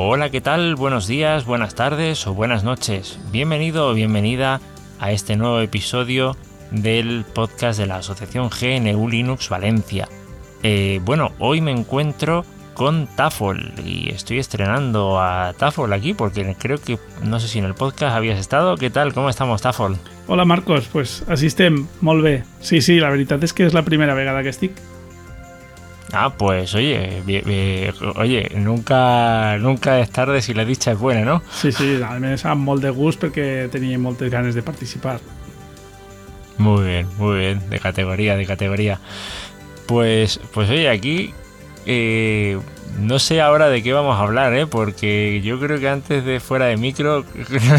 Hola, ¿qué tal? Buenos días, buenas tardes o buenas noches. Bienvenido o bienvenida a este nuevo episodio del podcast de la Asociación GNU Linux Valencia. Eh, bueno, hoy me encuentro con Tafol y estoy estrenando a Tafol aquí porque creo que no sé si en el podcast habías estado. ¿Qué tal? ¿Cómo estamos, Tafol? Hola Marcos, pues així estem, molt bé. Sí, sí, la veritat és que és la primera vegada que estic. Ah, pues oye, bien- bien- oye, nunca, nunca es tarde si la dicha es buena, ¿no? Sí, sí, a més amb molt de gust perquè tenia moltes ganes de participar. Muy bien, muy bien, de categoría, de categoría. Pues, pues oye, aquí eh, no sé ahora de qué vamos a hablar, ¿eh? Porque yo creo que antes de fuera de micro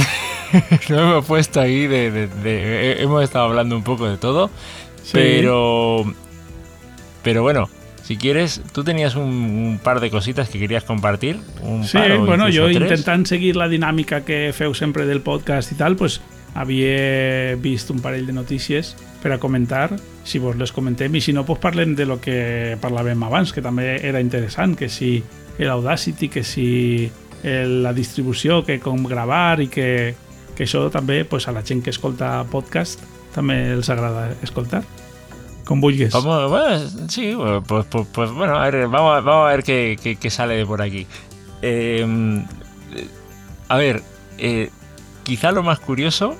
no hemos puesto ahí de, de- de- eh, hemos estado hablando un poco de todo, Sí. pero, pero bueno. Si quieres, tú tenías un, un par de cositas que querías compartir. Un Sí, par bueno, jo tres. intentant seguir la dinàmica que feu sempre del podcast i tal, pues, havia vist un parell de notícies per a comentar, si vos les comentem, i si no, pues parlem de lo que parlàvem abans, que també era interessant, que si l'Audacity, que si el, la distribució, que com gravar i que, que això també pues, a la gent que escolta podcast també els agrada escoltar. Vulguis. Vamos, bueno, sí, pues, pues, pues, bueno, a ver, vamos, a- vamos a ver qué, qué- qué sale de por aquí. Eh, a ver, eh, quizá lo más curioso,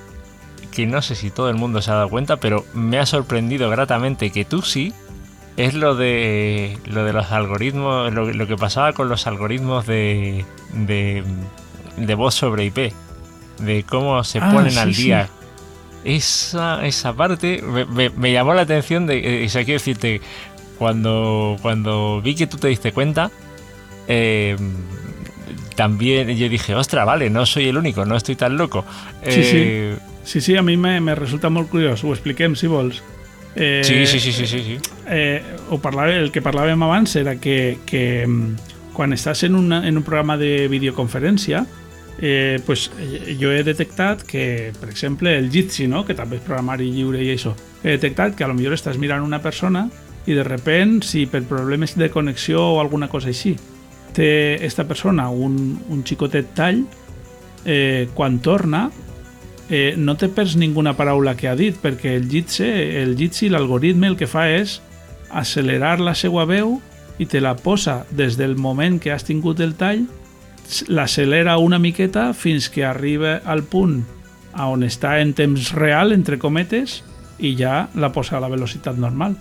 que no sé si todo el mundo se ha dado cuenta, pero me ha sorprendido gratamente que tú sí, es lo de lo de los algoritmos, lo, lo que pasaba con los algoritmos de, de, de voz sobre IP, de cómo se Ah, ponen sí, al sí. Esa, esa parte me, me- me llamó la atención de, eh, o sea, quiero decirte, cuando, cuando vi que tú te diste cuenta, eh, también yo dije, ostra, vale, no soy el único, no estoy tan loco. Sí, sí. Eh, Sí, sí, a mi me, me resulta molt curiós. Ho expliquem, si vols. Eh, sí, sí, sí, sí, sí, sí. eh, ho parlava, el que parlàvem abans era que, que mm, quan estàs en, una, en un programa de videoconferència eh, pues, eh, jo he detectat que, per exemple, el Jitsi, no? que també és programari lliure i això, he detectat que a lo millor estàs mirant una persona i de repent, si per problemes de connexió o alguna cosa així, té esta persona un, un xicotet tall, eh, quan torna eh, no te perds ninguna paraula que ha dit perquè el Jitsi, el Jitsi, l'algoritme el que fa és accelerar la seva veu i te la posa des del moment que has tingut el tall l'accelera una miqueta fins que arriba al punt on està en temps real, entre cometes, i ja la posa a la velocitat normal.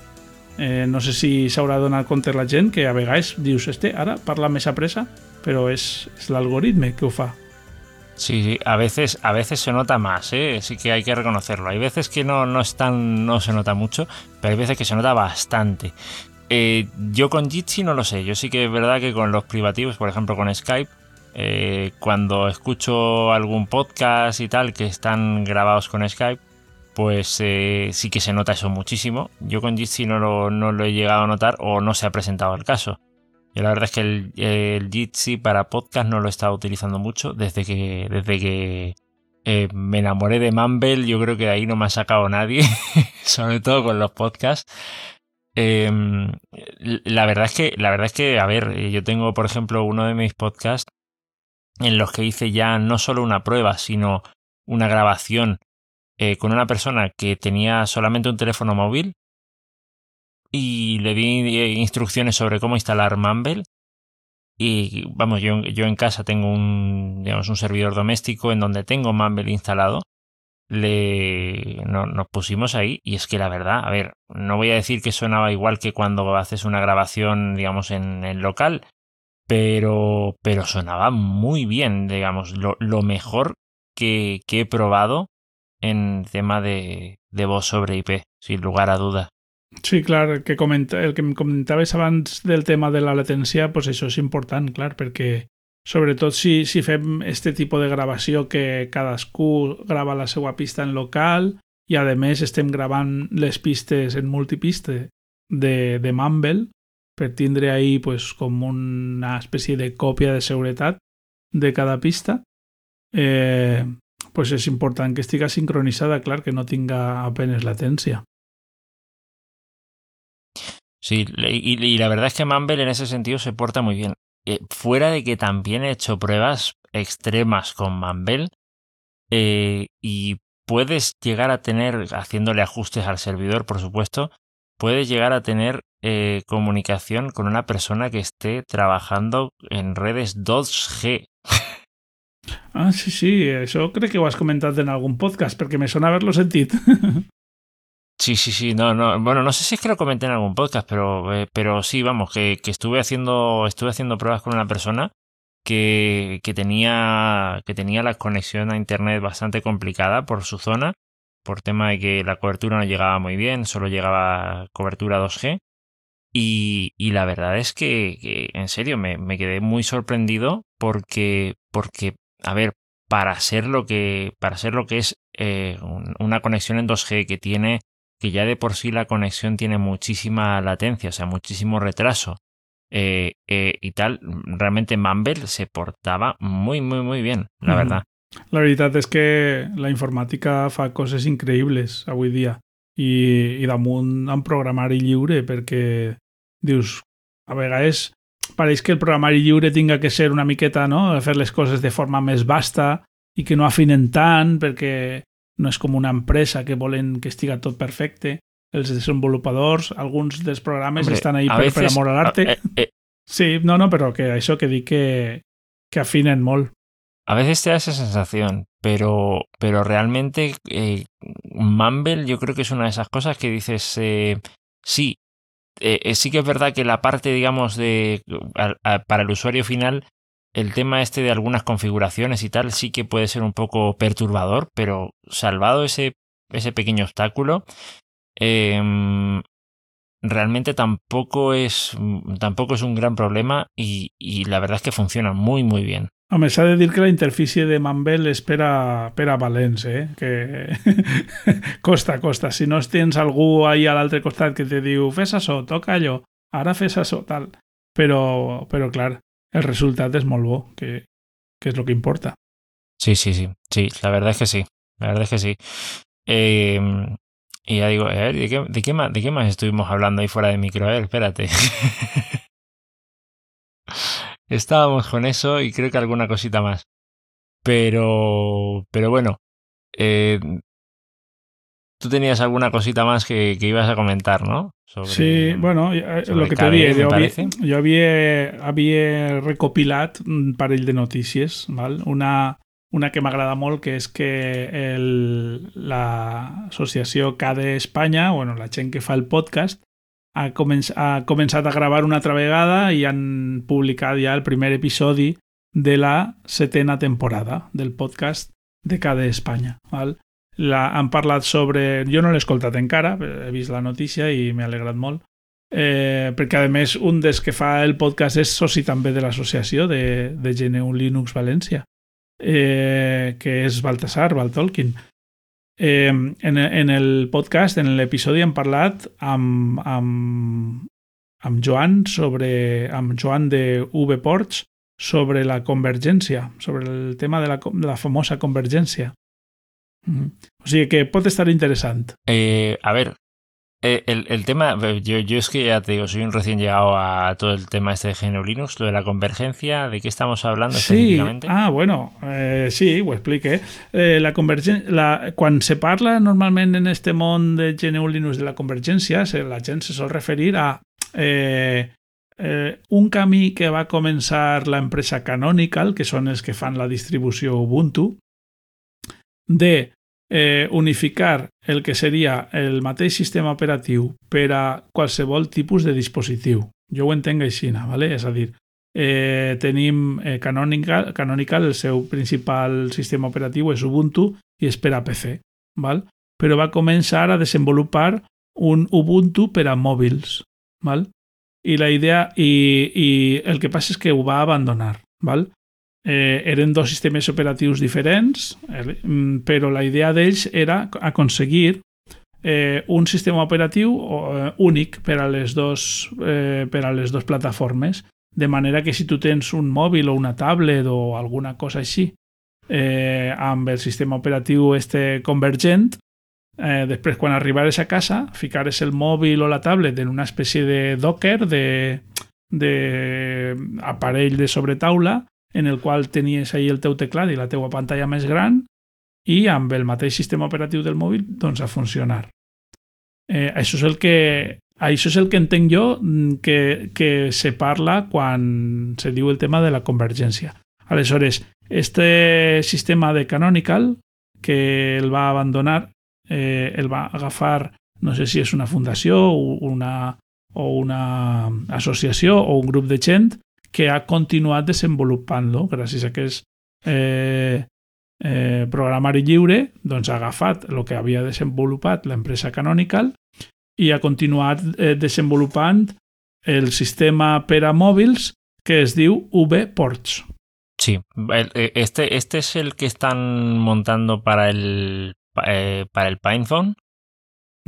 Eh, no sé si s'haurà donat compte la gent que a vegades dius, este ara parla més a pressa, però és, és l'algoritme que ho fa. Sí, a veces, a veces se nota más, ¿eh? sí que hay que reconocerlo. Hay veces que no, no, no se nota mucho, pero hay veces que se nota bastante. Eh, yo con Jitsi no lo sé, yo sí que es verdad que con los privativos, por ejemplo con Skype, eh, cuando escucho algún podcast y tal que están grabados con Skype, pues eh, sí que se nota eso muchísimo. Yo con Jitsi no lo, he llegado a notar o no se ha presentado el caso. Yo la verdad es que el, Jitsi para podcast no lo he estado utilizando mucho desde que, desde que eh, me enamoré de Mumble. Yo creo que de ahí no me ha sacado nadie, sobre todo con los podcasts. Eh, la verdad es que, la verdad es que, a ver, yo tengo, por ejemplo, uno de mis podcasts en los que hice ya no solo una prueba, sino una grabación eh, con una persona que tenía solamente un teléfono móvil y le di eh, instrucciones sobre cómo instalar Mumble. Y vamos, yo, yo en casa tengo un, digamos, un servidor doméstico en donde tengo Mumble instalado. Le, no- nos pusimos ahí y es que la verdad, a ver, no voy a decir que sonaba igual que cuando haces una grabación, digamos, en el local, pero, pero sonaba muy bien, digamos, lo, lo mejor que, que he probado en tema de, de voz sobre IP, sin lugar a duda. Sí, clar, el que, comenta, el que comentaves abans del tema de la latència, pues això és important, clar, perquè sobretot si, si fem este tipus de gravació que cadascú grava la seva pista en local i a més estem gravant les pistes en multipiste de, de Mumble per tindre ahí pues, com una espècie de còpia de seguretat de cada pista eh, pues és important que estiga sincronitzada, clar, que no tinga apenas latència. Sí, y, y, la verdad es que Mumble en ese sentido se porta muy bien. Eh, fuera de que también he hecho pruebas extremas con Mumble eh, y puedes llegar a tener, haciéndole ajustes al servidor, por supuesto, puedes llegar a tener eh, comunicación con una persona que esté trabajando en redes 2G. Ah, sí, sí, eso creo que lo has comentado en algún podcast, porque me suena haberlo sentido. Sí, sí, sí, no, no, bueno, no sé si es que lo comenté en algún podcast, pero, eh, pero sí, vamos, que, que, estuve haciendo, estuve haciendo pruebas con una persona que, que tenía, que tenía la conexión a internet bastante complicada por su zona, por tema de que la cobertura no llegaba muy bien, solo llegaba cobertura 2G. Y, y la verdad es que, que en serio, me, me, quedé muy sorprendido porque, porque, a ver, para ser lo que, para ser lo que es eh, una conexión en 2G que tiene que ya de por sí la conexión tiene muchísima latencia, o sea, muchísimo retraso eh, eh, y tal, realmente Mumble se portava muy, muy, muy bien, la verdad. La veritat és que la informàtica fa coses increïbles avui dia i, i damunt en programari lliure perquè dius, a vegades pareix que el programari lliure tinga que ser una miqueta, no?, fer les coses de forma més vasta i que no afinen tant perquè no és com una empresa que volen que estiga tot perfecte. Els desenvolupadors, alguns dels programes Hombre, estan ahí per, veces, per amor a l'arte. Eh, eh. Sí, no, no, però que això que dic que, que afinen molt. A veces te da esa sensación, pero, pero realmente eh, Mumble yo creo que es una de esas cosas que dices, eh, sí, eh, sí que es verdad que la parte, digamos, de para el usuario final el tema este de algunas configuraciones y tal sí que puede ser un poco perturbador, pero salvado ese, ese pequeño obstáculo, eh, realmente tampoco es, tampoco es un gran problema y la verdad es que funciona muy, muy bien. Home, s'ha de dir que la interfície de Mumble és per a, per a eh? que costa, costa. Si no tens algú ahí a l'altre costat que te diu fes això, toca allò, ara fes això, tal. Però, però clar, el resultat és molt que, que és el que importa. Sí, sí, sí, sí, la verdad es que sí, la verdad es que sí. Eh, y ya digo, ver, ¿de qué, de, qué más, ¿de qué más estuvimos hablando ahí fuera de micro? A espérate. Estábamos con eso y creo que alguna cosita más. Pero, pero bueno, eh, tú tenías alguna cosita más que, que ibas a comentar, ¿no? Sobre, sí, bueno, lo que te dije, jo, jo havia, havia recopilat un parell de notícies, val? Una, una que m'agrada molt, que és que l'associació CADE Espanya, bueno, la gent que fa el podcast, ha, començ, ha començat a gravar una altra vegada i han publicat ja el primer episodi de la setena temporada del podcast de CADE Espanya. Val? la, han parlat sobre... Jo no l'he escoltat encara, he vist la notícia i m'ha alegrat molt, eh, perquè a més un dels que fa el podcast és soci també de l'associació de, de GNU Linux València, eh, que és Baltasar Baltolkin. Eh, en, en el podcast, en l'episodi, hem parlat amb, amb, amb Joan sobre, amb Joan de VPorts sobre la convergència, sobre el tema de la, de la famosa convergència. O sea que puede estar interesante. Eh, a ver, eh, el, el, tema, yo, yo es que ya te digo, soy un recién llegado a todo el tema este de GNU Linux, lo de la convergencia, ¿de qué estamos hablando sí. específicamente? Ah, bueno, eh, sí, ho explique. Eh, la la, quan se parla normalment en este món de GNU Linux de la convergència, se, la gent se sol referir a eh, eh, un camí que va començar l'empresa Canonical, que són els que fan la distribució Ubuntu, de eh, unificar el que seria el mateix sistema operatiu per a qualsevol tipus de dispositiu. Jo ho entenc així, ¿vale? és a dir, eh, tenim eh, Canonical, Canonical, el seu principal sistema operatiu és Ubuntu i és per a PC, val? però va començar a desenvolupar un Ubuntu per a mòbils, val? I la idea, i, i el que passa és que ho va abandonar, val? Eh, eren dos sistemes operatius diferents, eh, però la idea d'ells era aconseguir eh, un sistema operatiu eh, únic per a les dos, eh, per a les dues plataformes, de manera que si tu tens un mòbil o una tablet o alguna cosa així eh, amb el sistema operatiu este convergent, eh, després quan arribares a casa ficares el mòbil o la tablet en una espècie de docker de, de aparell de sobretaula en el qual tenies ahí el teu teclat i la teua pantalla més gran i amb el mateix sistema operatiu del mòbil doncs a funcionar. Eh, això és el que això és el que entenc jo mm, que, que se parla quan se diu el tema de la convergència. Aleshores, este sistema de Canonical, que el va abandonar, eh, el va agafar, no sé si és una fundació o una, o una associació o un grup de gent que ha continuat desenvolupant-lo gràcies a que és eh, eh, programari lliure, doncs ha agafat el que havia desenvolupat l'empresa Canonical i ha continuat eh, desenvolupant el sistema per a mòbils que es diu VPorts. Sí, e, este, este es el que están montando para el, eh, para el PinePhone.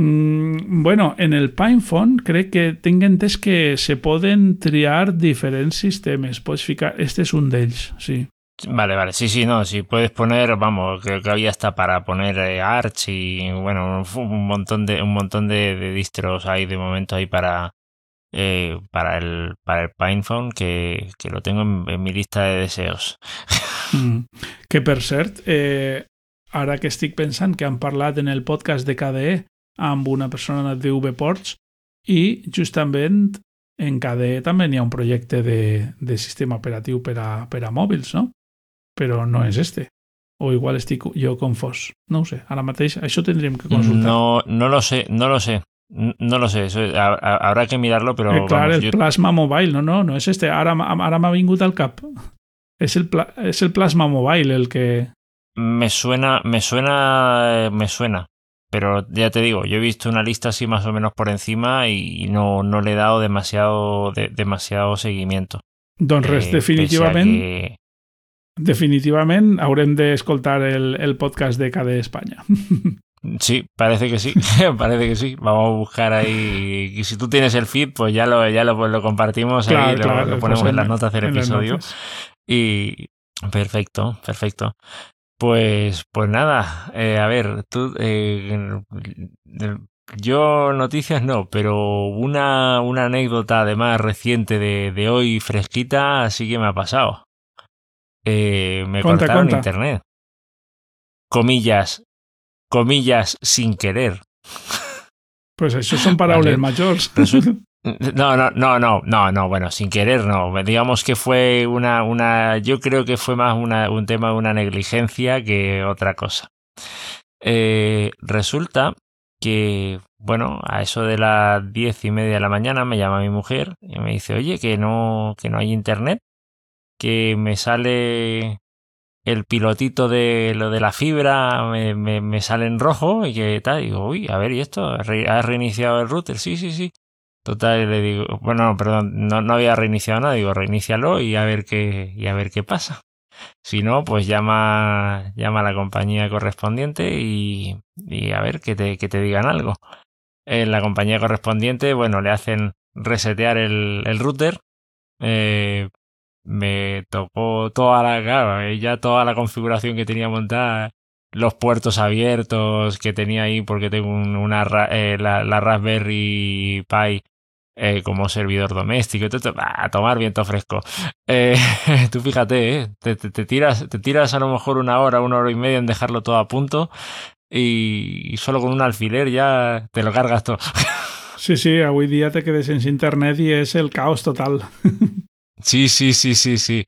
Mm, bueno, en el PinePhone crec que tinc entès que se poden triar diferents sistemes. Pots ficar... Este és un d'ells, sí. Vale, vale, sí, sí, no, si puedes poner, vamos, creo que había hasta para poner eh, Arch y bueno, un montón de un montón de, de distros hay de momento ahí para eh, para el para el PinePhone que, que lo tengo en, en, mi lista de deseos. Mm. Que per cert, eh, ara que estic pensant que han parlat en el podcast de KDE amb una persona de VPorts i justament en KDE també hi ha un projecte de, de sistema operatiu per a, per a mòbils, no? però no és este. O igual estic jo confós. No ho sé. Ara mateix això tindríem que consultar. No, no lo sé, no lo sé. No lo sé, eso, habrá que mirarlo, pero... Eh, claro, el yo... Plasma Mobile, no, no, no és este. Ara, ara m'ha vingut al cap. És el, pla, és el Plasma Mobile el que... Me suena, me suena, me suena. Pero ya te digo, yo he visto una lista así más o menos por encima y no, no le he dado demasiado, de, demasiado seguimiento. Doncs res, eh, definitivament... Que definitivament haurem d'escoltar el, el podcast de KDE España. Sí, parece que sí, parece que sí. Vamos a buscar ahí. Y si tú tienes el feed, pues ya lo, ya lo, pues lo compartimos claro, ahí, claro, lo, lo, ponemos pues en, en, las notas del episodio. Y perfecto, perfecto. Pues, pues nada, eh, a ver, tú, eh, yo noticias no, pero una, una anécdota además reciente de, de hoy fresquita sí que me ha pasado eh, me cortaron internet. Comillas, comillas sin querer. Pues eso son palabras vale. mayores. No, no, no, no, no, no, bueno, sin querer no. Digamos que fue una, una, yo creo que fue más una, un tema de una negligencia que otra cosa. Eh, resulta que, bueno, a eso de las diez y media de la mañana me llama mi mujer y me dice, oye, que no, que no hay internet que me sale el pilotito de lo de la fibra, me, me, me sale en rojo y que tal. Digo, uy, a ver, ¿y esto? ¿Has reiniciado el router? Sí, sí, sí. Total, le digo, bueno, perdón, no, no había reiniciado nada, digo, reinícialo y a ver qué, y a ver qué pasa. Si no, pues llama, llama a la compañía correspondiente y, y a ver que te, que te digan algo. En la compañía correspondiente, bueno, le hacen resetear el, el router, eh, me tocó toda la, claro, ya toda la configuración que tenía montada, los puertos abiertos que tenía ahí porque tengo una, eh, la, Raspberry Pi eh, como servidor doméstico, a tomar viento fresco. Eh, tú fíjate, ¿eh? te, te, tiras, te tiras a lo mejor una hora, una hora y media en dejarlo todo a punto y, solo con un alfiler ya te lo cargas todo. Sí, sí, hoy día te quedes en internet y es el caos total. Sí, sí, sí, sí, sí.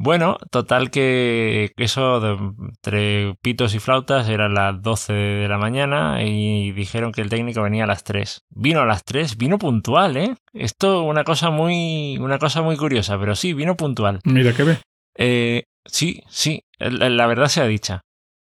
Bueno, total que eso de, entre pitos y flautas eran las 12 de la mañana y dijeron que el técnico venía a las 3. Vino a las 3, vino puntual, ¿eh? Esto una cosa muy una cosa muy curiosa, pero sí, vino puntual. Mira qué ve. Eh, sí, sí, la, la verdad sea dicha.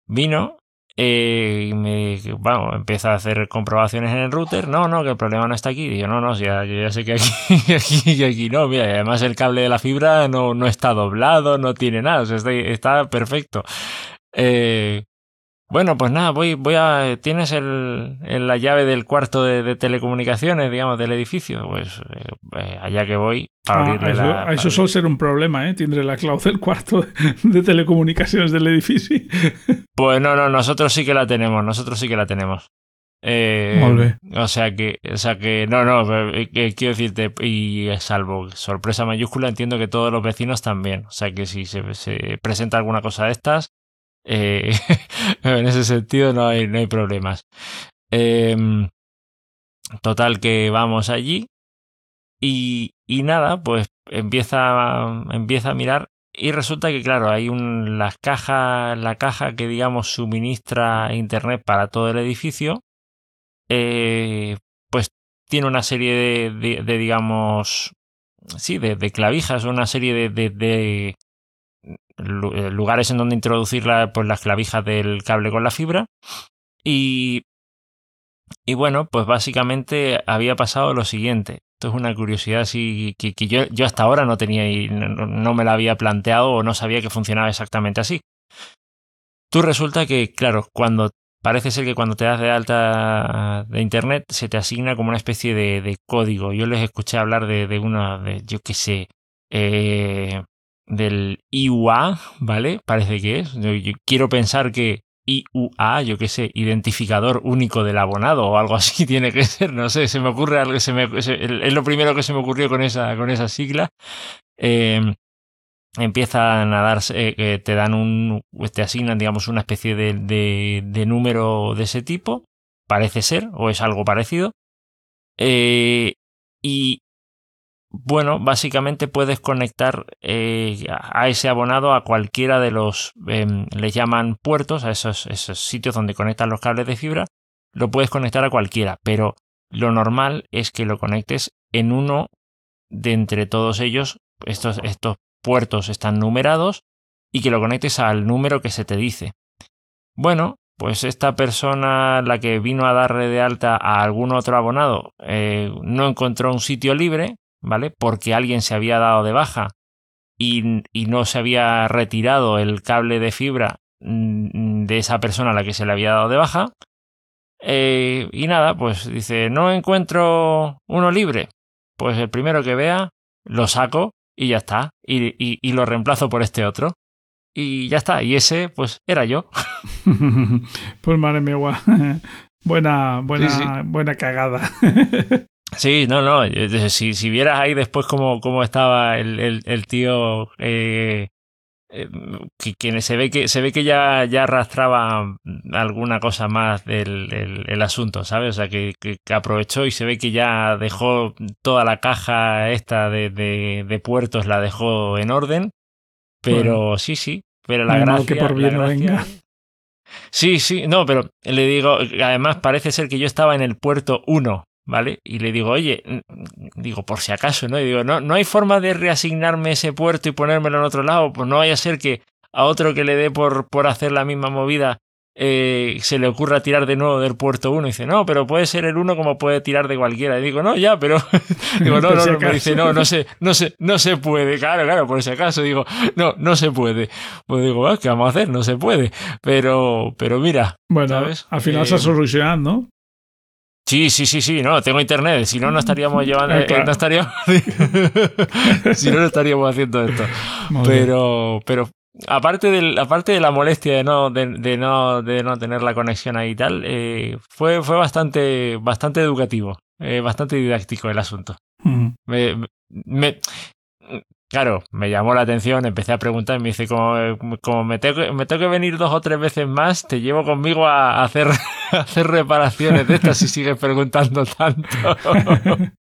Vino Eh, y me, bueno, empieza a hacer comprobaciones en el router. No, no, que el problema no está aquí. Digo, no, no, ya, yo ya sé que aquí, aquí, aquí no. Mira, además el cable de la fibra no, no está doblado, no tiene nada, o sea, está, está perfecto. Eh, bueno, pues nada, voy, voy a. ¿Tienes el, la llave del cuarto de, telecomunicaciones, digamos, del edificio? Pues eh, allá que voy para ah, abrirle eso, la. Eso suele ser un problema, ¿eh? Tienes la clave del cuarto de telecomunicaciones del edificio. Pues no, no, nosotros sí que la tenemos, nosotros sí que la tenemos. Eh, o sea que, o sea que, no, no, eh, quiero decirte, y salvo sorpresa mayúscula, entiendo que todos los vecinos también. O sea que si se, se presenta alguna cosa de estas, eh, en ese sentido no hay, no hay problemas. Em, total que vamos allí y, y, nada, pues empieza, empieza a mirar y resulta que claro, hay un, las cajas, la caja que digamos suministra internet para todo el edificio, eh, pues tiene una serie de, de, digamos, sí, de, de, clavijas, una serie de, lugares en donde introducir pues, las clavijas del cable con la fibra. Y, y bueno, pues básicamente había pasado lo siguiente. Esto es una curiosidad así que, yo, yo, hasta ahora no tenía y no, me la había planteado o no sabía que funcionaba exactamente así. Tú resulta que, claro, cuando parece ser que cuando te das de alta de internet se te asigna como una especie de, de código. Yo les escuché hablar de, de una, de, yo qué sé, eh, del IUA, ¿vale? Parece que es. Yo, quiero pensar que IUA, yo qué sé, identificador único del abonado o algo así tiene que ser, no sé, se me ocurre algo, es lo primero que se me ocurrió con esa, con esa sigla. Eh, empiezan a darse, eh, te dan un, te asignan, digamos, una especie de, de, de, número de ese tipo, parece ser, o es algo parecido. Eh, y bueno, básicamente puedes conectar eh, a ese abonado a cualquiera de los, eh, le llaman puertos, a esos, sitios donde conectan los cables de fibra, lo puedes conectar a cualquiera, pero lo normal es que lo conectes en uno de entre todos ellos, estos, estos puertos están numerados, y que lo conectes al número que se te dice. Bueno, pues esta persona, la que vino a darle de alta a algún otro abonado, eh, no encontró un sitio libre, ¿vale? Porque alguien se había dado de baja y, y no se había retirado el cable de fibra mm, de esa persona a la que se le había dado de baja. Eh, y nada, pues dice, no encuentro uno libre. Pues el primero que vea, lo saco y ya está. Y, y, y lo reemplazo por este otro. Y ya está. Y ese, pues, era yo. pues madre mía, buena, buena, buena cagada. Sí, no, no. Si, si vieras ahí después cómo, cómo estaba el, el, el tío eh, eh, que, se ve que se ve que ya, ya arrastraba alguna cosa más del el, asunto, ¿sabes? O sea, que, que, aprovechó y se ve que ya dejó toda la caja esta de, de, de puertos, la dejó en orden. Pero sí, sí. Pero la gracia, que por bien venga. Sí, sí, no, pero le digo, además parece ser que yo estaba en el puerto 1 ¿vale? Y le digo, oye, digo, por si acaso, ¿no? Y digo, no, no hay forma de reasignarme ese puerto y ponérmelo en otro lado, pues no vaya a ser que a otro que le dé por, por hacer la misma movida eh, se le ocurra tirar de nuevo del puerto 1 y dice, no, pero puede ser el 1 como puede tirar de cualquiera. Y digo, no, ya, pero digo, no, no, no, me dice, no, no se, no se, no se puede. Claro, claro, por si acaso digo, no, no se puede. Pues digo, ah, ¿qué vamos a hacer? No se puede. Pero, pero mira. Bueno, ¿sabes? al final se ha eh, solucionado, ¿no? Sí, sí, sí, sí, no, tengo internet, si no, no estaríamos llevando, ah, eh, no estaríamos, si no, no estaríamos haciendo esto. pero, pero aparte de, aparte de la molestia de no, de, no, de no tener la conexión ahí y tal, eh, fue, fue bastante, bastante educativo, eh, bastante didáctico el asunto. me, me, Claro, me llamó la atención, empecé a preguntar, me dice, como, como me, tengo, me tengo que venir dos o tres veces más, te llevo conmigo a hacer, hacer reparaciones de estas y sigues preguntando tanto.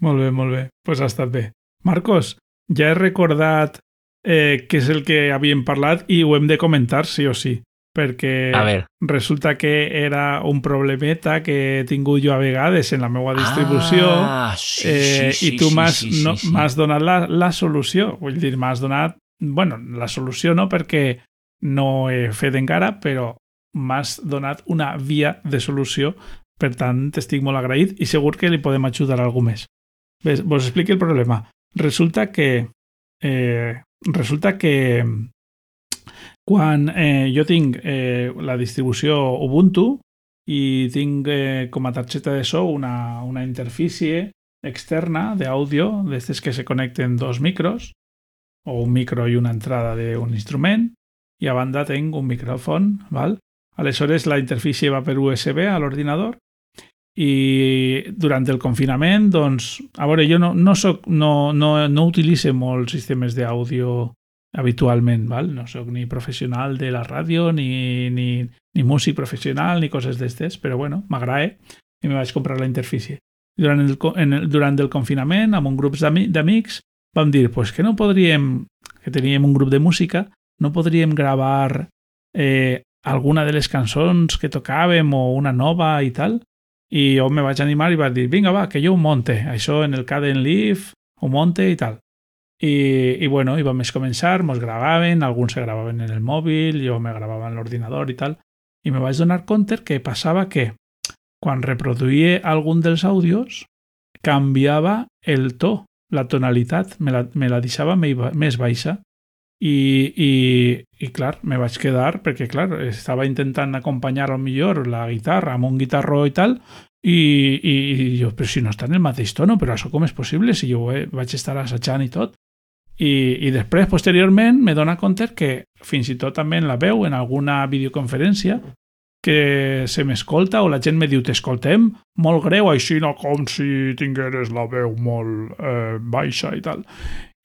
molt bé. Pues hasta bé. Marcos, ja he recordat eh, que és el que havíem parlat i ho hem de comentar sí o sí perquè resulta que era un problemeta que he tingut jo a vegades en la meva distribució ah, sí, eh, sí, i tu m'has sí, sí, no, sí. donat la, la solució. Vull dir, m'has donat... bueno, la solució no, perquè no he fet encara, però m'has donat una via de solució, per tant t'estic molt agraït i segur que li podem ajudar a algú més. Ves, vos expliqui el problema. Resulta que eh, resulta que quan eh, jo tinc eh, la distribució Ubuntu i tinc eh, com a targeta de so una, una interfície externa d'àudio, d'aquestes que se connecten dos micros, o un micro i una entrada d'un instrument, i a banda tinc un micròfon, val? Aleshores la interfície va per USB a l'ordinador i durant el confinament, doncs, a veure, jo no, no, soc, no, no, no utilitzo molts sistemes d'àudio habitualment, val? no sóc ni professional de la ràdio, ni, ni, ni músic professional, ni coses d'estes, però bueno, m'agrada i me vaig comprar la interfície. Durant el, en el, durant el confinament, amb un grup d'amics, vam dir pues, que no podríem, que teníem un grup de música, no podríem gravar eh, alguna de les cançons que tocàvem o una nova i tal. I jo me vaig animar i vaig dir, vinga, va, que jo ho monte. Això en el Caden Leaf ho monte i tal. I, i bueno, i vam començar, mos gravaven, alguns se gravaven en el mòbil, jo me gravava en l'ordinador i tal. I me vaig donar compte que passava que quan reproduïa algun dels àudios canviava el to, la tonalitat, me la, me la deixava més baixa i, i, i clar, me vaig quedar perquè clar, estava intentant acompanyar al millor la guitarra amb un guitarró i tal i, i, i jo, però si no està en el mateix tono, però això com és possible si jo eh, vaig estar assajant i tot i, i després, posteriorment, me dona compte que fins i tot també en la veu, en alguna videoconferència, que se m'escolta o la gent me diu t'escoltem molt greu, així no com si tingueres la veu molt eh, baixa i tal.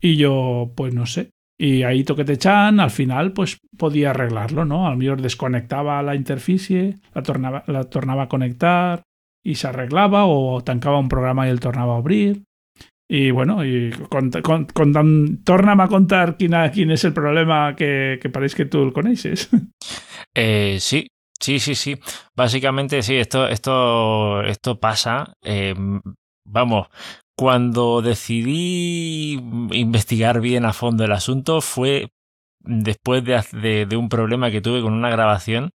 I jo, pues no sé, i ahí toquetejant, al final pues, podia arreglar-lo, no? Al millor desconnectava la interfície, la tornava, la tornava a connectar i s'arreglava o tancava un programa i el tornava a obrir. I bueno, i cont, a contar quina, quin és el problema que, que que tu el coneixes. Eh, sí, sí, sí, sí. Básicamente sí, esto, esto, esto pasa. Eh, vamos, cuando decidí investigar bien a fondo el asunto fue después de, de, un problema que tuve con una grabación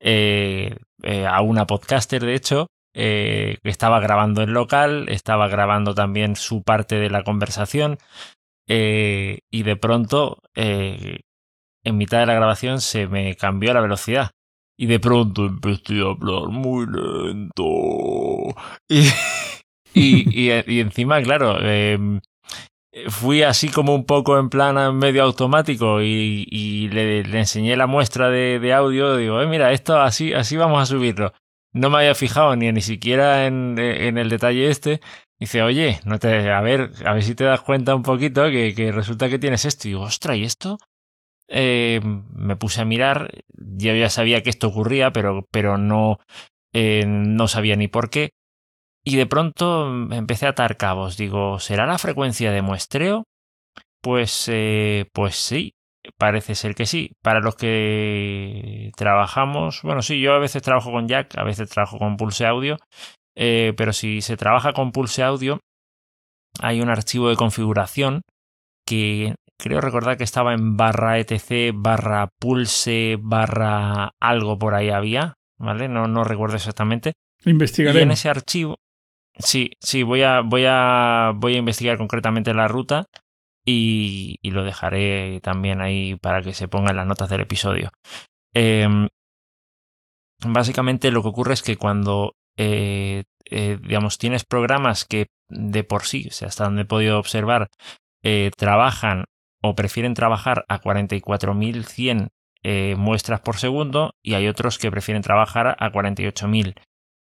eh, eh, a una podcaster, de hecho, eh, estaba grabando en local, estaba grabando también su parte de la conversación y de pronto en mitad de la grabación se me cambió la velocidad y de pronto empecé a hablar muy lento y y, y, encima, claro, eh, fui así como un poco en plan medio automático y, y le, enseñé la muestra de, audio. Digo, eh, mira, esto así, así vamos a subirlo. No me había fijado ni, ni siquiera en, en el detalle este. Dice, oye, no te, a ver, a ver si te das cuenta un poquito que, que resulta que tienes esto. Y digo, ostra, ¿y esto? Eh, me puse a mirar, yo ya sabía que esto ocurría, pero, pero no, eh, no sabía ni por qué. Y de pronto empecé a atar cabos. Digo, ¿será la frecuencia de muestreo? Pues, eh, pues sí, parece ser que sí. Para los que trabajamos, bueno, sí, yo a veces trabajo con Jack, a veces trabajo con Pulse Audio, eh, pero si se trabaja con Pulse Audio, hay un archivo de configuración que creo recordar que estaba en barra etc barra pulse barra algo por ahí había, ¿vale? No, no recuerdo exactamente. Investigaré. Y en ese archivo, Sí, sí, voy a, voy a, voy a investigar concretamente la ruta y, lo dejaré también ahí para que se ponga en las notas del episodio. Eh, básicamente lo que ocurre es que cuando, eh, eh, digamos, tienes programas que de por sí, o sea, hasta donde he podido observar, eh, trabajan o prefieren trabajar a 44.100 eh, muestras por segundo y hay otros que prefieren trabajar a 48.000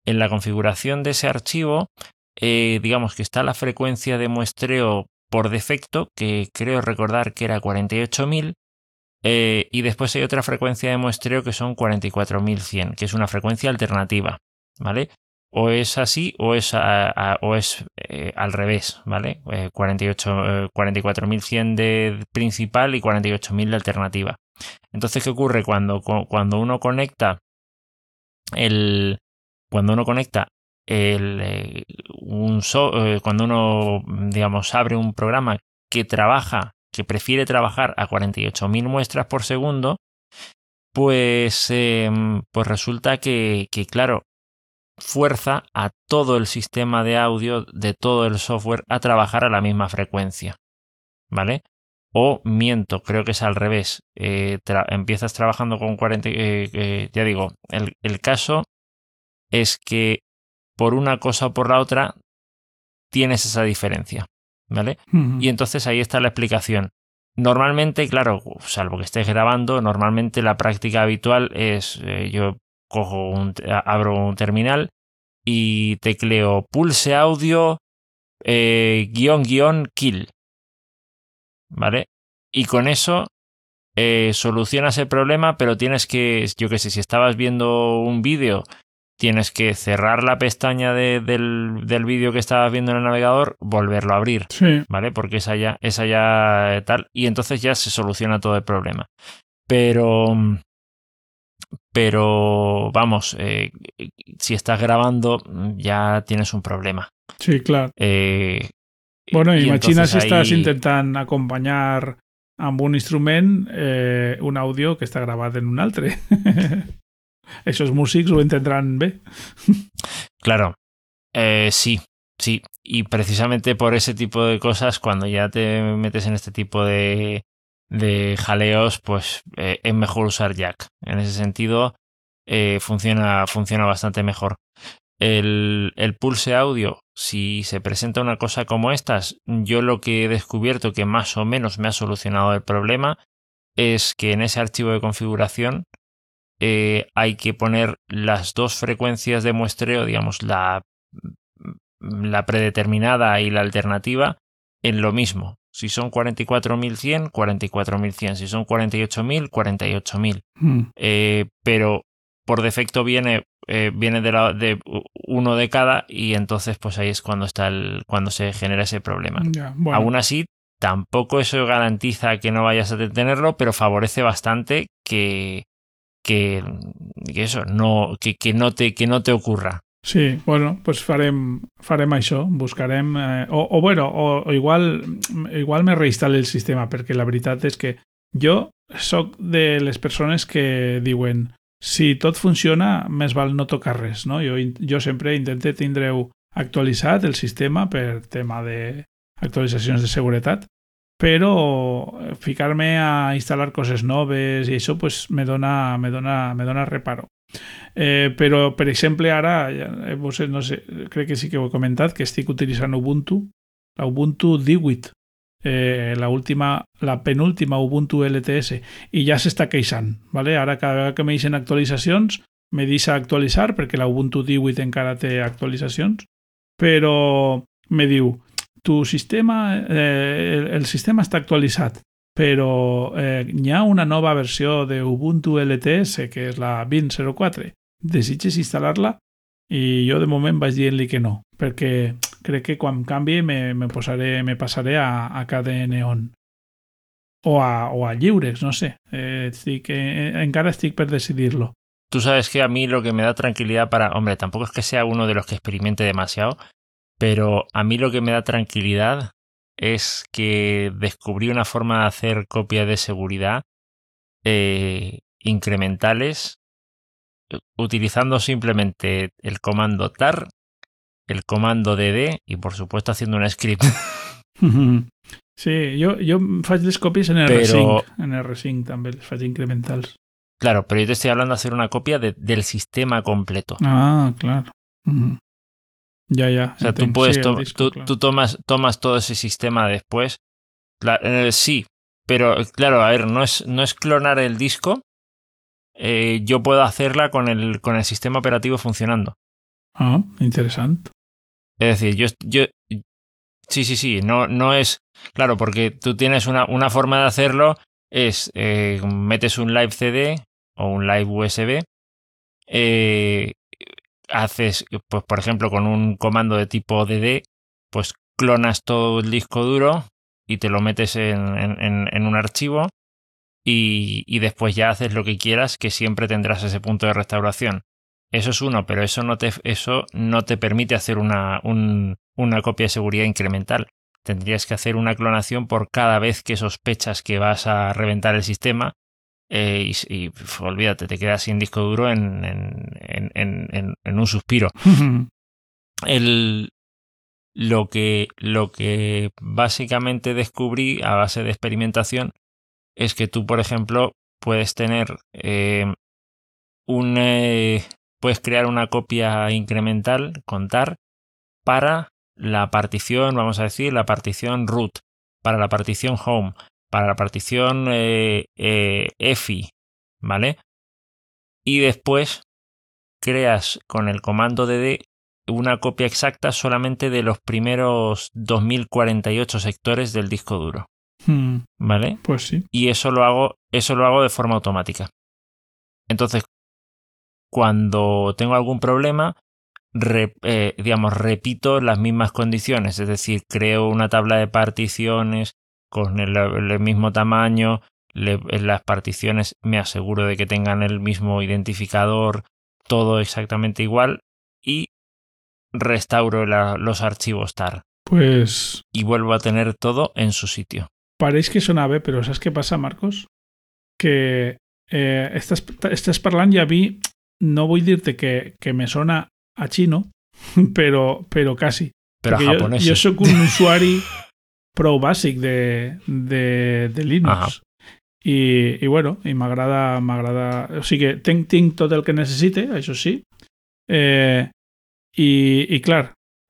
en la configuración de ese archivo, digamos que está la frecuencia de muestreo por defecto, que creo recordar que era 48.000, eh, y después hay otra frecuencia de muestreo que son 44.100, que es una frecuencia alternativa, ¿vale? O es así o es, o es eh, al revés, ¿vale? 44.100 de principal y 48.000 de alternativa. Entonces, ¿qué ocurre cuando, cuando uno conecta el, cuando uno conecta el, eh, un eh, cuando uno, digamos, abre un programa que trabaja, que prefiere trabajar a 48.000 muestras por segundo, pues, em, pues resulta que, que, claro, fuerza a todo el sistema de audio de todo el software a trabajar a la misma frecuencia. ¿Vale? O miento, creo que es al revés. Eh, empiezas trabajando con 40. Eh, eh, ya digo, el, el, caso es que por una cosa o por la otra tienes esa diferencia. ¿Vale? Y entonces ahí está la explicación. Normalmente, claro, salvo que estés grabando, normalmente la práctica habitual es yo cojo un, abro un terminal y tecleo pulse audio eh, guion guion kill. ¿Vale? Y con eso eh, solucionas el problema, pero tienes que, yo que sé, si estabas viendo un vídeo, tienes que cerrar la pestaña del, del vídeo que estabas viendo en el navegador, volverlo a abrir. ¿Vale? Porque esa ya, esa ya tal. Y entonces ya se soluciona todo el problema. Pero pero vamos, eh, si estás grabando ya tienes un problema. Sí, claro. Eh, bueno, imagina si estás intentando acompañar a un instrumento eh, un audio que está grabado en un altre. Esos músicos lo entenderán B. claro, sí, sí. Y precisamente por ese tipo de cosas, cuando ya te metes en este tipo de, de jaleos, pues eh, es mejor usar Jack. En ese sentido, eh, funciona, funciona bastante mejor. El, el, pulse audio, si se presenta una cosa como estas, yo lo que he descubierto que más o menos me ha solucionado el problema es que en ese archivo de configuración eh, hay que poner las dos frecuencias de muestreo, digamos, la, la predeterminada y la alternativa, en lo mismo. Si son 44.100, 44.100. Si son 48.000, 48.000. Hmm. Eh, pero por defecto viene, eh, viene de, la, de, uno de cada y entonces pues ahí es cuando, está el, cuando se genera ese problema. Aún así, tampoco eso garantiza que no vayas a tenerlo, pero favorece bastante que, que, que eso, no, que, que, no te, que no te ocurra. Sí, bueno, pues farem, farem això, buscarem... Eh, o, o, bueno, o, o igual, igual me reinstal·le el sistema, perquè la veritat és que jo sóc de les persones que diuen si tot funciona, més val no tocar res, no? Jo, jo sempre intento tindreu actualitzat el sistema per tema d'actualitzacions de seguretat, però ficar-me a instal·lar coses noves i això pues, me, dona, me, dona, me dona reparo. Eh, però, per exemple, ara, eh, vos, no sé, crec que sí que ho he comentat, que estic utilitzant Ubuntu, la Ubuntu 18, eh, la, última, la penúltima Ubuntu LTS, i ja s'està queixant. ¿vale? Ara, cada vegada que me deixen actualitzacions, me deixa actualitzar, perquè la Ubuntu 18 encara té actualitzacions, però me diu, tu sistema, eh, el, el sistema està actualitzat, però eh, una nova versió de Ubuntu LTS, que és la 20.04. Desitges instal·lar-la? I jo de moment vaig dient-li que no, perquè crec que quan canvi me, me, posaré, me passaré a, a KDE Neon. O a, o a no sé. Eh, estic, eh, encara estic per decidir-lo. Tú sabes que a mí lo que me da tranquilidad para... Hombre, tampoco es que sea uno de los que experimente demasiado, pero a mí lo que me da tranquilidad es que descubrí una forma de hacer copias de seguridad eh, incrementales utilizando simplemente el comando tar, el comando dd y por supuesto haciendo un script. Sí, yo, yo faig les en R5, en R5 también les faig incrementals. Claro, pero yo te estoy hablando de hacer una copia de, del sistema completo. Ah, claro. Ya, ya. O sea, tú puedes tú, tú, tomas, tomas todo ese sistema después. Eh, sí, pero claro, a ver, no es, no es clonar el disco. Eh, yo puedo hacerla con el, con el sistema operativo funcionando. Ah, interesante. Es decir, yo, yo sí, sí, sí, no, no es, claro, porque tú tienes una, una forma de hacerlo, es, eh, metes un live CD o un live USB, eh, haces, pues por ejemplo, con un comando de tipo dd, pues clonas todo el disco duro y te lo metes en, en, un archivo y, y, después ya haces lo que quieras, que siempre tendrás ese punto de restauración. Eso es uno, pero eso no te, eso no te permite hacer una, un, una copia de seguridad incremental. Tendrías que hacer una clonación por cada vez que sospechas que vas a reventar el sistema eh, y, y, olvídate, te quedas sin disco duro en, en, en, en un suspiro. El, lo, que, lo que básicamente descubrí a base de experimentación es que tú, por ejemplo, puedes tener eh, un... Eh, puedes crear una copia incremental, contar, para la partición, vamos a decir, la partición root, para la partición home, para la partición eh, eh, EFI, ¿vale? Y después creas con el comando dd una copia exacta solamente de los primeros 2048 sectores del disco duro. Hmm. ¿Vale? Pues sí. Y eso lo hago, eso lo hago de forma automática. Entonces, cuando tengo algún problema, eh, digamos, repito las mismas condiciones, es decir, creo una tabla de particiones con el, mismo tamaño, en las particiones me aseguro de que tengan el mismo identificador, todo exactamente igual y restauro los archivos TAR. Pues... Y vuelvo a tener todo en su sitio. Parece que suena bé, pero ¿sabes qué pasa, Marcos? Que eh, estás, estás parlant i a mi no vull dir-te que, que me sona a xino, però, però quasi. Però Perquè japonès. Jo, jo sóc un usuari prou bàsic de, de, de Linux. I, I bueno, i m'agrada... m'agrada O sigui, tinc, tinc tot el que necessite, això sí. Eh, i, I clar,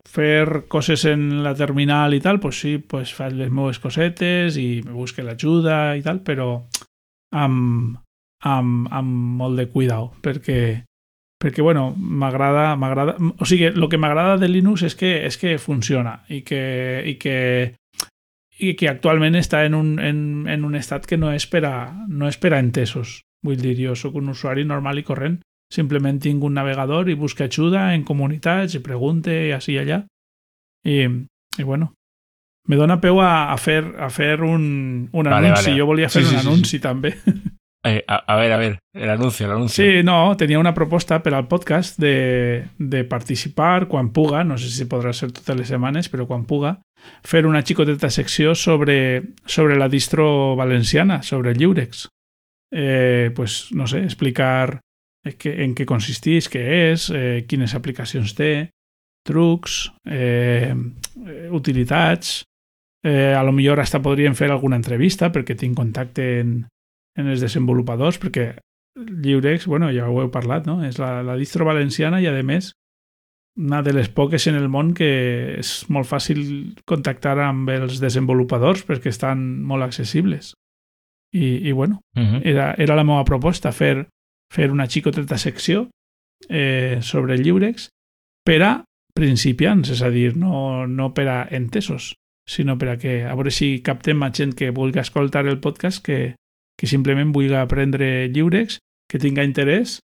fer coses en la terminal i tal, pues sí, pues faig les meves cosetes i me busque l'ajuda i tal, però amb, amb, amb molt de cuidado, perquè, perquè bueno, m'agrada, m'agrada, o sigui, el que m'agrada de Linux és que, és que funciona i que, i que, i que actualment està en un, en, en un estat que no és, per a, no és per a entesos. Vull dir, jo sóc un usuari normal i corrent, simplement tinc un navegador i busca ajuda en comunitats i pregunte i així i allà. I, i bueno, me dona peu a, a fer, a fer un, un Vale, anunci. vale. Jo volia fer Sí, sí, un sí, anunci també. Eh, a, a, ver, a ver, el anuncio, el anuncio. Sí, no, tenia una proposta per al podcast de, de participar quan puga, no sé si podrà ser totes les setmanes, però quan puga, fer una xicoteta secció sobre, sobre la distro valenciana, sobre el Lliurex. Eh, pues, no sé, explicar que, en què consisteix, què és, eh, quines aplicacions té, trucs, eh, utilitats... Eh, a lo millor hasta podríem fer alguna entrevista perquè tinc contacte en, en els desenvolupadors, perquè Lliurex, bueno, ja ho heu parlat, no? És la, la distro valenciana i, a més, una de les poques en el món que és molt fàcil contactar amb els desenvolupadors perquè estan molt accessibles. I, i bueno, Uh -huh. era, era la meva proposta, fer, fer una xicoteta secció eh, sobre Lliurex per a principiants, és a dir, no, no per a entesos, sinó per a que, a veure si captem a gent que vulgui escoltar el podcast que, que simplement vulgui aprendre Lliurex, que tinga interès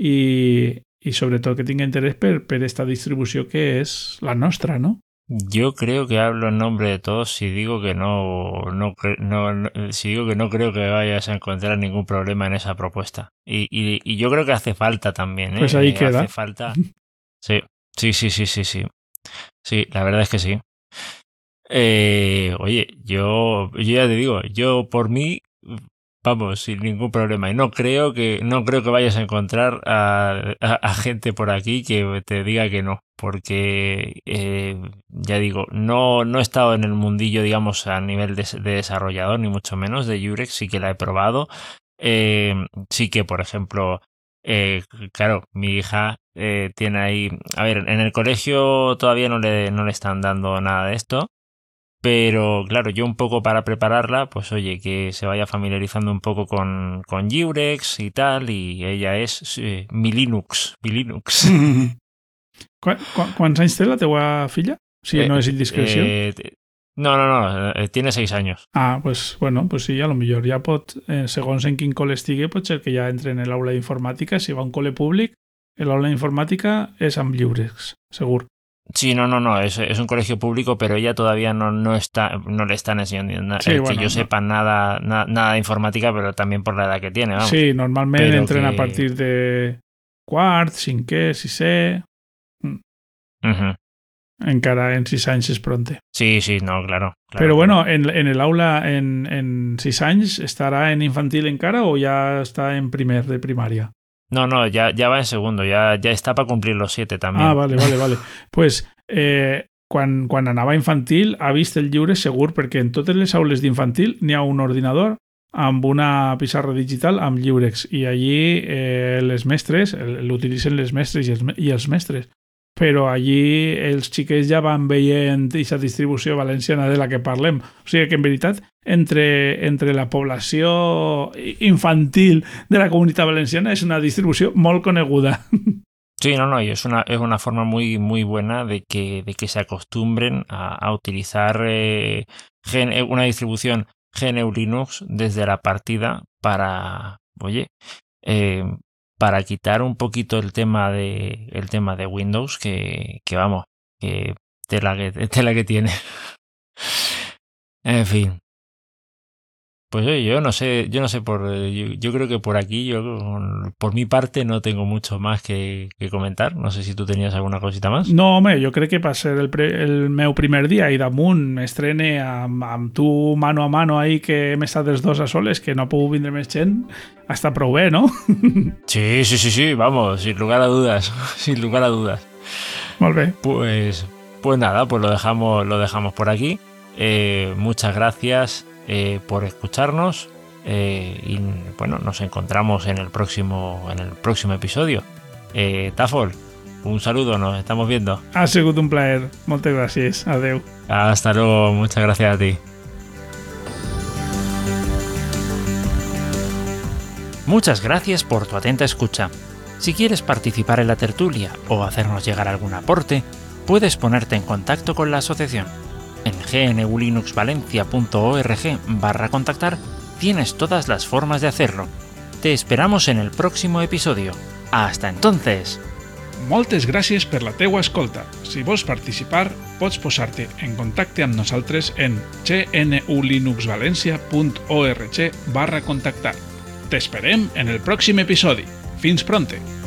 i, i sobretot que tinga interès per, per esta distribució que és la nostra, no? Yo creo que hablo en nombre de todos si digo que no, no, no, no- si digo que no creo que vayas a encontrar ningún problema en esa propuesta. Y, y, y yo creo que hace falta también, ¿eh? Pues ahí Eh, queda. Hace falta. Sí, sí, sí, sí, sí, sí. Sí, la verdad es que sí. Eh, oye, yo, yo ya te digo, yo por mí, vamos, sin ningún problema. Y no creo que, no creo que vayas a encontrar a, a- a gente por aquí que te diga que no. Porque, eh, ya digo, no, no he estado en el mundillo, digamos, a nivel de, de desarrollador, ni mucho menos de Jurex, sí que la he probado. Eh, sí que, por ejemplo, eh, claro, mi hija eh, tiene ahí. A ver, en el colegio todavía no le, no le están dando nada de esto. Pero claro, yo un poco para prepararla, pues oye, que se vaya familiarizando un poco con, con Jurex y tal. Y ella es eh, mi Linux, mi Linux. Qu qu quants anys té la teua filla? Si Eh, no és indiscreció. Eh, no, no, no, eh, tiene seis años. Ah, pues bueno, pues sí, a lo millor ja pot, eh, segons en quin col·le estigui, pot ser que ja entre en l'aula d'informàtica. Si va a un col·le públic, l'aula d'informàtica és amb lliures, segur. Sí, no, no, no, es, es un colegio público, pero ella todavía no, no está, no le están enseñando nada, Sí, eh, bueno, que yo no. sepa nada, na- nada de informática, pero también por la edad que tiene, vamos. Sí, normalment Però entren a partir de quart, cinquè, sisè... Ujú. encara en 6 anys és pronte. Sí, sí, no, claro. claro Però bueno, en, en el aula en, en 6 anys estarà en infantil encara o ja està en primer de primària? No, no, ya, ya va en segundo, ya, ya está para cumplir los siete también. Ah, vale, vale, vale. pues eh, quan, quan anava infantil ha vist el llibre segur perquè en totes les aules d'infantil n'hi ha un ordinador amb una pissarra digital amb llibres i allí eh, les mestres l'utilitzen les mestres i els, i els mestres però allí els xiquets ja van veient aquesta distribució valenciana de la que parlem. O sigui que, en veritat, entre, entre la població infantil de la comunitat valenciana és una distribució molt coneguda. Sí, no, no, y es una, es una forma muy, muy buena de que, de que se acostumbren a, utilizar eh, eh, una distribución GNU Linux desde la partida para, oye, eh, para quitar un poquito el tema de, el tema de Windows, que, que vamos, que tela que, que tiene. en fin. Pues oye, yo no sé, yo no sé por, yo, yo, creo que por aquí, yo por mi parte no tengo mucho más que, que, comentar. No sé si tú tenías alguna cosita más. No, home, jo crec que va ser el, pre, el meu primer dia i damunt m'estrene amb, amb tu mano a mano ahí que hem estat els dos a soles, que no ha pogut vindre més gent, hasta prou bé, ¿no? Sí, sí, sí, sí, vamos, sin lugar a dudas, sin lugar a dudas. Molt bé. Pues, pues nada, pues lo dejamos, lo dejamos por aquí. Eh, muchas gracias eh, por escucharnos eh, y bueno, nos encontramos en el próximo, en el próximo episodio. Eh, Tafol, un saludo, nos estamos viendo. Ha sigut un plaer. Moltes gràcies. Adeu. Hasta luego, muchas gracias a ti. Muchas gracias por tu atenta escucha. Si quieres participar en la tertulia o hacernos llegar algún aporte, puedes ponerte en contacto con la asociación. En gnulinuxvalencia.org barra contactar tienes todas las formas de hacerlo. Te esperamos en el próximo episodio. Hasta entonces! Moltes gràcies per la teua escolta. Si vols participar, pots posar-te en contacte amb nosaltres en gnulinuxvalencia.org barra contactar. T'esperem en el pròxim episodi. Fins pronte!